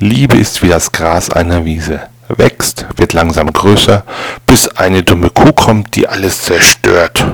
Liebe ist wie das Gras einer Wiese. Wächst, wird langsam größer, bis eine dumme Kuh kommt, die alles zerstört.